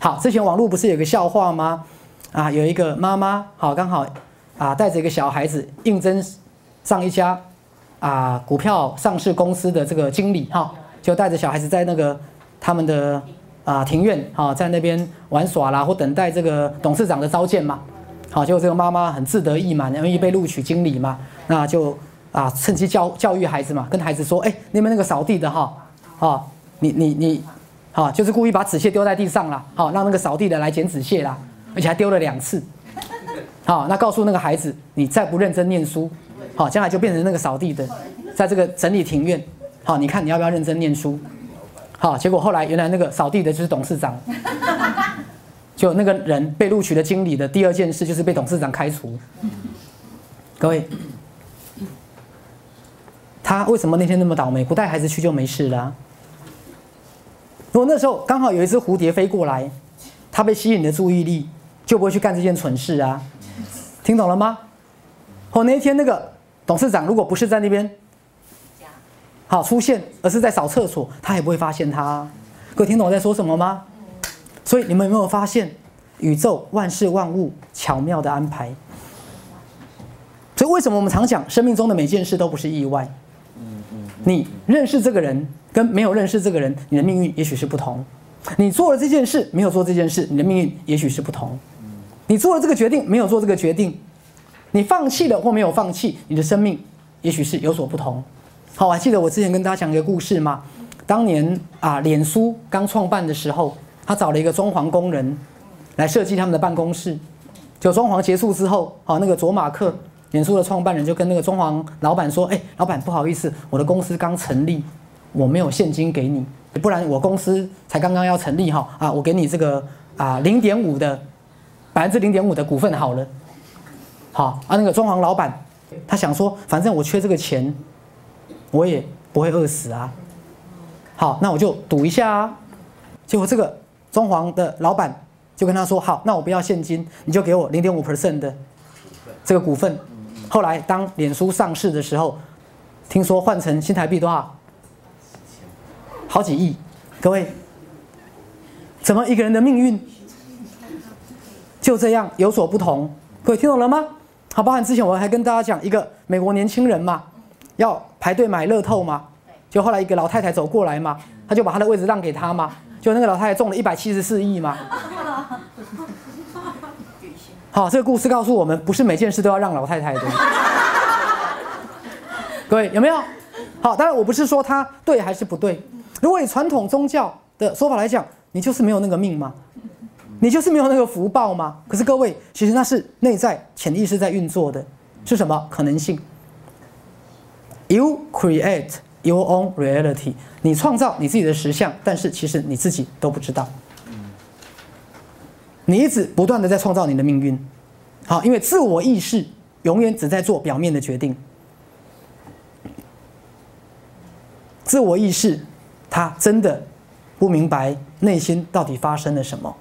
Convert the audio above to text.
好，之前网络不是有个笑话吗？啊，有一个妈妈，好，刚好啊带着一个小孩子应征上一家啊股票上市公司的这个经理，哈，就带着小孩子在那个他们的啊庭院，哈，在那边玩耍啦，或等待这个董事长的召见嘛。好，结果这个妈妈很自得意满，因为被录取经理嘛，那就啊趁机教教育孩子嘛，跟孩子说，哎，那边那个扫地的哈，啊，你你你，好，就是故意把纸屑丢在地上了，好，让那个扫地的来捡纸屑啦，而且还丢了两次，好，那告诉那个孩子，你再不认真念书，好，将来就变成那个扫地的，在这个整理庭院，好，你看你要不要认真念书？好，结果后来原来那个扫地的就是董事长。就那个人被录取的经理的第二件事就是被董事长开除。各位，他为什么那天那么倒霉？不带孩子去就没事了。如果那时候刚好有一只蝴蝶飞过来，它被吸引的注意力，就不会去干这件蠢事啊。听懂了吗？或那一天那个董事长如果不是在那边好出现，而是在扫厕所，他也不会发现他。各位听懂我在说什么吗？所以你们有没有发现，宇宙万事万物巧妙的安排？所以为什么我们常讲，生命中的每件事都不是意外？你认识这个人跟没有认识这个人，你的命运也许是不同。你做了这件事，没有做这件事，你的命运也许是不同。你做了这个决定，没有做这个决定，你放弃了或没有放弃，你的生命也许是有所不同。好，还记得我之前跟大家讲一个故事吗？当年啊，脸书刚创办的时候。他找了一个装潢工人来设计他们的办公室。就装潢结束之后，好，那个卓马克，脸书的创办人就跟那个装潢老板说：“哎，老板，不好意思，我的公司刚成立，我没有现金给你，不然我公司才刚刚要成立哈啊，我给你这个啊零点五的百分之零点五的股份好了。”好啊，那个装潢老板他想说，反正我缺这个钱，我也不会饿死啊。好，那我就赌一下啊。结果这个。装潢的老板就跟他说：“好，那我不要现金，你就给我零点五 percent 的这个股份。”后来当脸书上市的时候，听说换成新台币多少？好几亿。各位，怎么一个人的命运就这样有所不同？各位听懂了吗？好，包含之前我还跟大家讲一个美国年轻人嘛，要排队买乐透嘛，就后来一个老太太走过来嘛，他就把他的位置让给他嘛。就那个老太太中了一百七十四亿嘛？好，这个故事告诉我们，不是每件事都要让老太太的。各位有没有？好，当然我不是说他对还是不对。如果以传统宗教的说法来讲，你就是没有那个命吗？你就是没有那个福报吗？可是各位，其实那是内在潜意识在运作的，是什么可能性？You create. Your own reality，你创造你自己的实相，但是其实你自己都不知道。你一直不断的在创造你的命运，好，因为自我意识永远只在做表面的决定。自我意识，他真的不明白内心到底发生了什么。